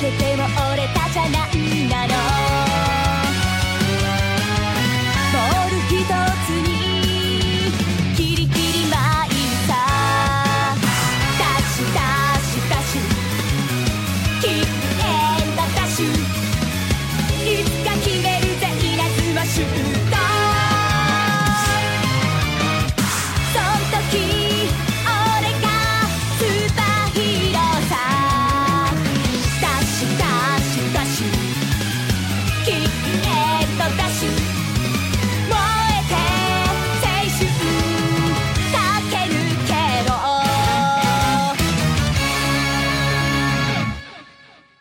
けても折れたじゃないなの。ボールひとつにキリキリ巻いた。ダッシュダッシュダッシュ。キックエンドダッシュいつか決めるぜ稲妻シュ